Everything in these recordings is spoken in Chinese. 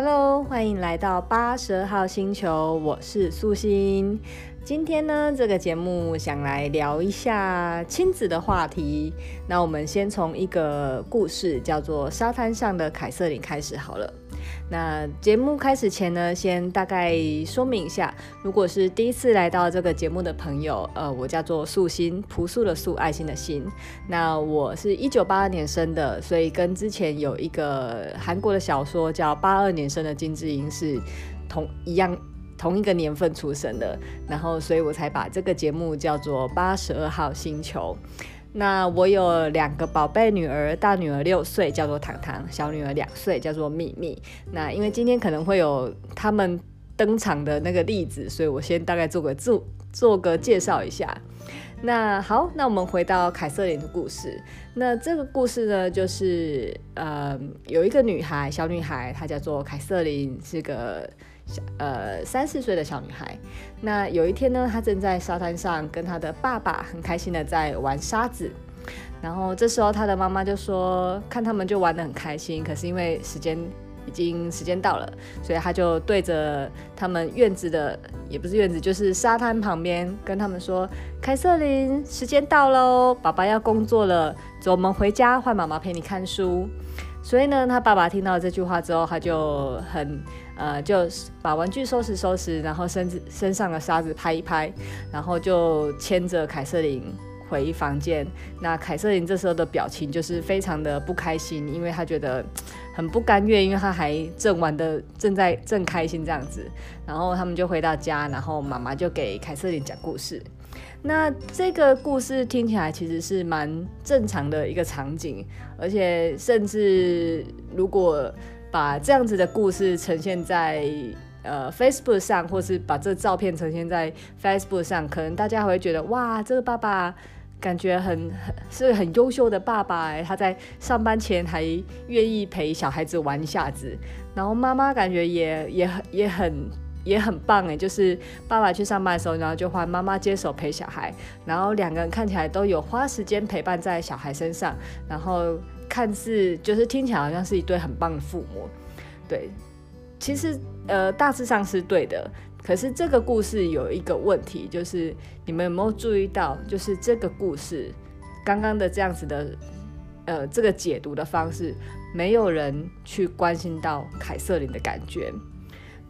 Hello，欢迎来到八十二号星球，我是素心。今天呢，这个节目想来聊一下亲子的话题。那我们先从一个故事，叫做《沙滩上的凯瑟琳》开始好了。那节目开始前呢，先大概说明一下，如果是第一次来到这个节目的朋友，呃，我叫做素心，朴素的素，爱心的心。那我是一九八二年生的，所以跟之前有一个韩国的小说叫《八二年生的金智英》是同一样同一个年份出生的，然后所以我才把这个节目叫做八十二号星球。那我有两个宝贝女儿，大女儿六岁，叫做糖糖；小女儿两岁，叫做秘密。那因为今天可能会有他们登场的那个例子，所以我先大概做个做做个介绍一下。那好，那我们回到凯瑟琳的故事。那这个故事呢，就是呃，有一个女孩，小女孩，她叫做凯瑟琳，是个。呃，三四岁的小女孩，那有一天呢，她正在沙滩上跟她的爸爸很开心的在玩沙子，然后这时候她的妈妈就说，看他们就玩得很开心，可是因为时间已经时间到了，所以她就对着他们院子的，也不是院子，就是沙滩旁边跟他们说，凯瑟琳，时间到喽，爸爸要工作了，走，我们回家，换妈妈陪你看书。所以呢，他爸爸听到这句话之后，他就很呃，就把玩具收拾收拾，然后身子身上的沙子拍一拍，然后就牵着凯瑟琳回房间。那凯瑟琳这时候的表情就是非常的不开心，因为她觉得很不甘愿，因为她还正玩的正在正开心这样子。然后他们就回到家，然后妈妈就给凯瑟琳讲故事。那这个故事听起来其实是蛮正常的一个场景，而且甚至如果把这样子的故事呈现在呃 Facebook 上，或是把这照片呈现在 Facebook 上，可能大家会觉得哇，这个爸爸感觉很很是很优秀的爸爸哎，他在上班前还愿意陪小孩子玩一下子，然后妈妈感觉也也很也很。也很棒哎，就是爸爸去上班的时候，然后就换妈妈接手陪小孩，然后两个人看起来都有花时间陪伴在小孩身上，然后看似就是听起来好像是一对很棒的父母。对，其实呃大致上是对的，可是这个故事有一个问题，就是你们有没有注意到，就是这个故事刚刚的这样子的呃这个解读的方式，没有人去关心到凯瑟琳的感觉。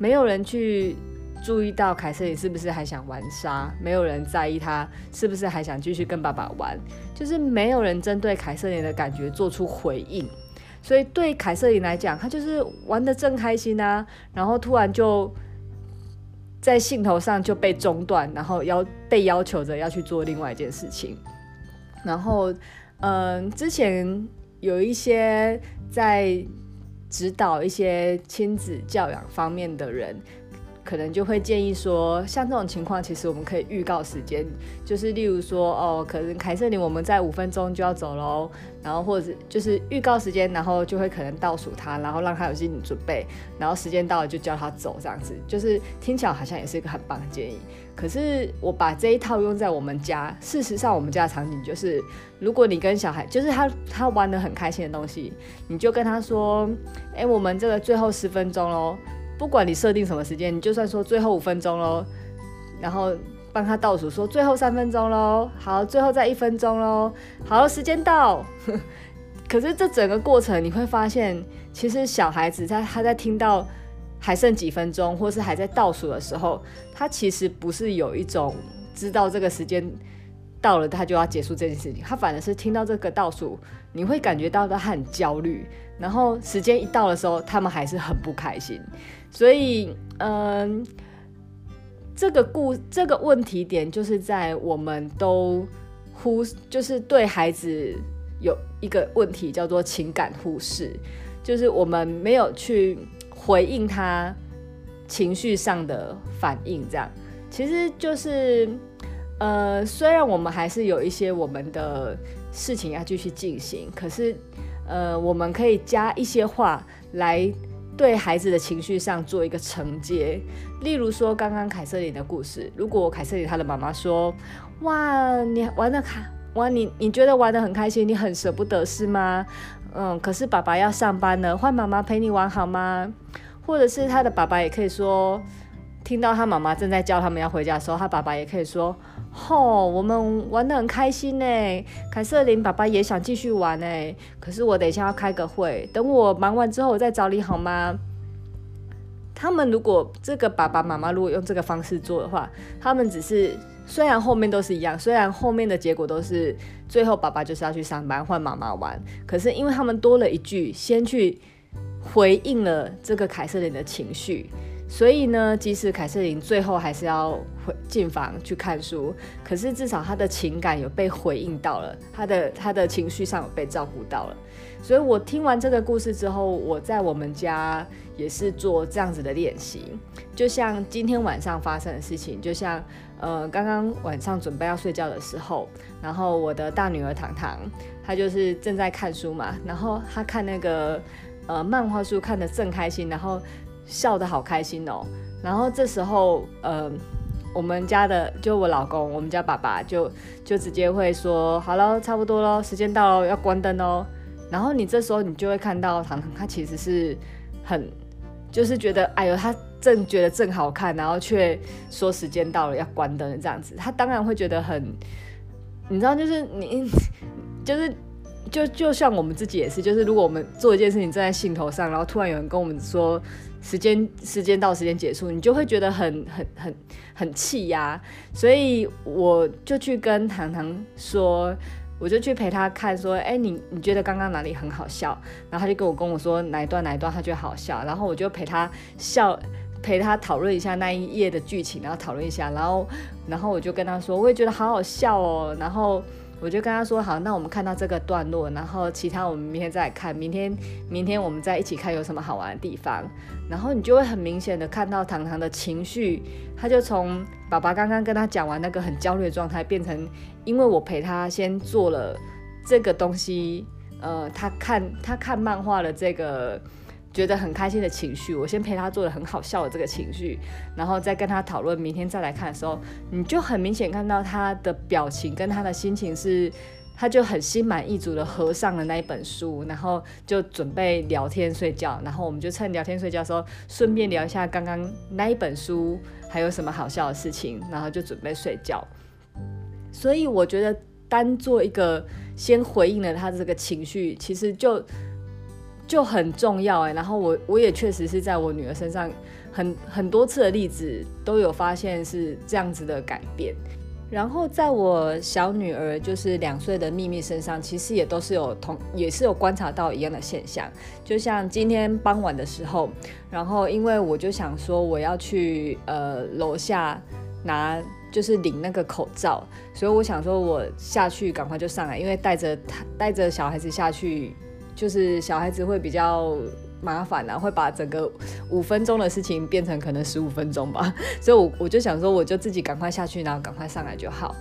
没有人去注意到凯瑟琳是不是还想玩沙，没有人在意她是不是还想继续跟爸爸玩，就是没有人针对凯瑟琳的感觉做出回应。所以对凯瑟琳来讲，她就是玩得正开心啊，然后突然就在兴头上就被中断，然后要被要求着要去做另外一件事情。然后，嗯、之前有一些在。指导一些亲子教养方面的人，可能就会建议说，像这种情况，其实我们可以预告时间，就是例如说，哦，可能凯瑟琳我们在五分钟就要走喽，然后或者就是预告时间，然后就会可能倒数他，然后让他有心理准备，然后时间到了就叫他走，这样子，就是听起来好像也是一个很棒的建议。可是我把这一套用在我们家，事实上我们家的场景就是，如果你跟小孩，就是他他玩得很开心的东西，你就跟他说，哎，我们这个最后十分钟喽。不管你设定什么时间，你就算说最后五分钟喽，然后帮他倒数说最后三分钟喽，好，最后再一分钟喽，好，时间到。可是这整个过程你会发现，其实小孩子在他在听到还剩几分钟，或是还在倒数的时候，他其实不是有一种知道这个时间到了他就要结束这件事情，他反而是听到这个倒数，你会感觉到他很焦虑，然后时间一到的时候，他们还是很不开心。所以，嗯，这个故这个问题点就是在我们都忽，就是对孩子有一个问题叫做情感忽视，就是我们没有去回应他情绪上的反应，这样其实就是，呃，虽然我们还是有一些我们的事情要继续进行，可是，呃，我们可以加一些话来。对孩子的情绪上做一个承接，例如说刚刚凯瑟琳的故事，如果凯瑟琳她的妈妈说：“哇，你玩得开，哇，你你觉得玩得很开心，你很舍不得是吗？嗯，可是爸爸要上班了，换妈妈陪你玩好吗？”或者是他的爸爸也可以说，听到他妈妈正在叫他们要回家的时候，他爸爸也可以说：“吼，我们玩得很开心呢。凯瑟琳爸爸也想继续玩呢，可是我等一下要开个会，等我忙完之后我再找你好吗？”他们如果这个爸爸妈妈如果用这个方式做的话，他们只是虽然后面都是一样，虽然后面的结果都是最后爸爸就是要去上班换妈妈玩，可是因为他们多了一句，先去回应了这个凯瑟琳的情绪，所以呢，即使凯瑟琳最后还是要回进房去看书，可是至少她的情感有被回应到了，她的她的情绪上有被照顾到了。所以我听完这个故事之后，我在我们家也是做这样子的练习，就像今天晚上发生的事情，就像呃刚刚晚上准备要睡觉的时候，然后我的大女儿糖糖，她就是正在看书嘛，然后她看那个呃漫画书看得正开心，然后笑得好开心哦，然后这时候呃我们家的就我老公，我们家爸爸就就直接会说，好了，差不多了，时间到了，要关灯哦。然后你这时候你就会看到糖糖，他其实是很，就是觉得哎呦，他正觉得正好看，然后却说时间到了要关灯这样子，他当然会觉得很，你知道，就是你，就是就就像我们自己也是，就是如果我们做一件事情正在兴头上，然后突然有人跟我们说时间时间到，时间结束，你就会觉得很很很很气呀，所以我就去跟糖糖说。我就去陪他看，说，哎、你你觉得刚刚哪里很好笑？然后他就跟我跟我说哪一段哪一段他觉得好笑，然后我就陪他笑，陪他讨论一下那一页的剧情，然后讨论一下，然后然后我就跟他说，我也觉得好好笑哦，然后。我就跟他说好，那我们看到这个段落，然后其他我们明天再看，明天明天我们再一起看有什么好玩的地方，然后你就会很明显的看到糖糖的情绪，他就从爸爸刚刚跟他讲完那个很焦虑的状态，变成因为我陪他先做了这个东西，呃，他看他看漫画的这个。觉得很开心的情绪，我先陪他做了很好笑的这个情绪，然后再跟他讨论明天再来看的时候，你就很明显看到他的表情跟他的心情是，他就很心满意足的合上了那一本书，然后就准备聊天睡觉，然后我们就趁聊天睡觉的时候，顺便聊一下刚刚那一本书还有什么好笑的事情，然后就准备睡觉。所以我觉得单做一个先回应了他的这个情绪，其实就。就很重要哎，然后我我也确实是在我女儿身上很很多次的例子都有发现是这样子的改变，然后在我小女儿就是两岁的秘密身上，其实也都是有同也是有观察到一样的现象，就像今天傍晚的时候，然后因为我就想说我要去呃楼下拿就是领那个口罩，所以我想说我下去赶快就上来，因为带着他带着小孩子下去。就是小孩子会比较麻烦啊，会把整个五分钟的事情变成可能十五分钟吧，所以我我就想说，我就自己赶快下去，然后赶快上来就好。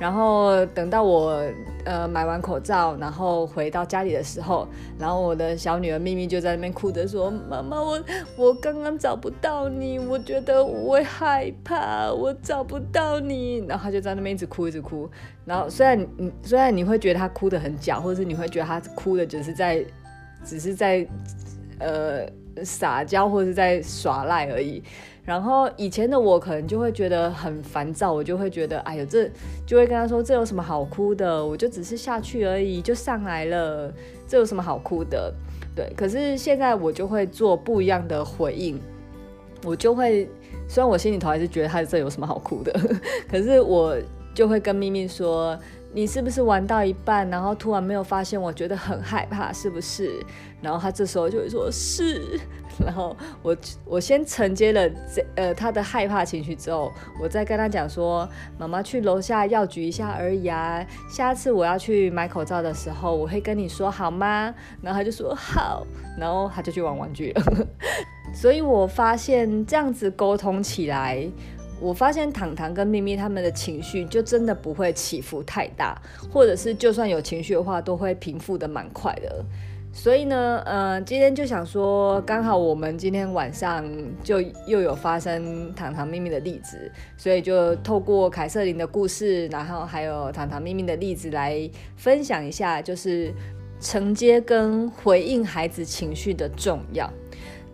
然后等到我呃买完口罩，然后回到家里的时候，然后我的小女儿咪咪就在那边哭着说：“妈妈，我我刚刚找不到你，我觉得我会害怕，我找不到你。”然后她就在那边一直哭，一直哭。然后虽然你虽然你会觉得她哭得很假，或者是你会觉得她哭的只是在只是在呃撒娇或者是在耍赖而已。然后以前的我可能就会觉得很烦躁，我就会觉得，哎呦，这就会跟他说，这有什么好哭的？我就只是下去而已，就上来了，这有什么好哭的？对。可是现在我就会做不一样的回应，我就会，虽然我心里头还是觉得他这有什么好哭的，可是我就会跟咪咪说。你是不是玩到一半，然后突然没有发现？我觉得很害怕，是不是？然后他这时候就会说是，然后我我先承接了这呃他的害怕情绪之后，我再跟他讲说，妈妈去楼下药局一下而已啊，下次我要去买口罩的时候，我会跟你说好吗？然后他就说好，然后他就去玩玩具了。所以我发现这样子沟通起来。我发现糖糖跟咪咪他们的情绪就真的不会起伏太大，或者是就算有情绪的话，都会平复得蛮快的。所以呢，呃，今天就想说，刚好我们今天晚上就又有发生糖糖咪咪的例子，所以就透过凯瑟琳的故事，然后还有糖糖咪咪的例子来分享一下，就是承接跟回应孩子情绪的重要。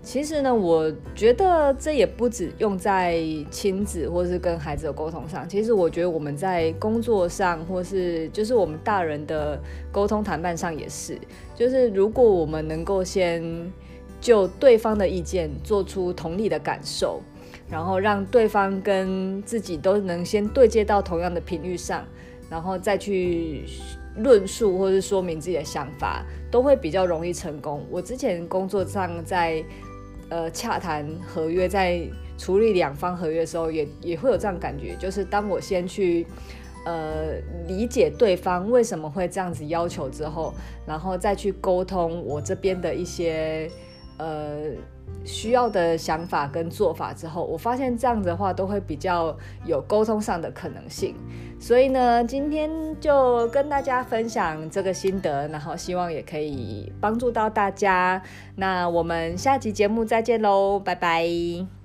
其实呢，我觉得这也不止用在亲子或是跟孩子的沟通上。其实我觉得我们在工作上，或是就是我们大人的沟通谈判上也是。就是如果我们能够先就对方的意见做出同理的感受，然后让对方跟自己都能先对接到同样的频率上，然后再去论述或是说明自己的想法，都会比较容易成功。我之前工作上在。呃，洽谈合约，在处理两方合约的时候也，也会有这样感觉，就是当我先去呃理解对方为什么会这样子要求之后，然后再去沟通我这边的一些呃。需要的想法跟做法之后，我发现这样子的话都会比较有沟通上的可能性。所以呢，今天就跟大家分享这个心得，然后希望也可以帮助到大家。那我们下集节目再见喽，拜拜。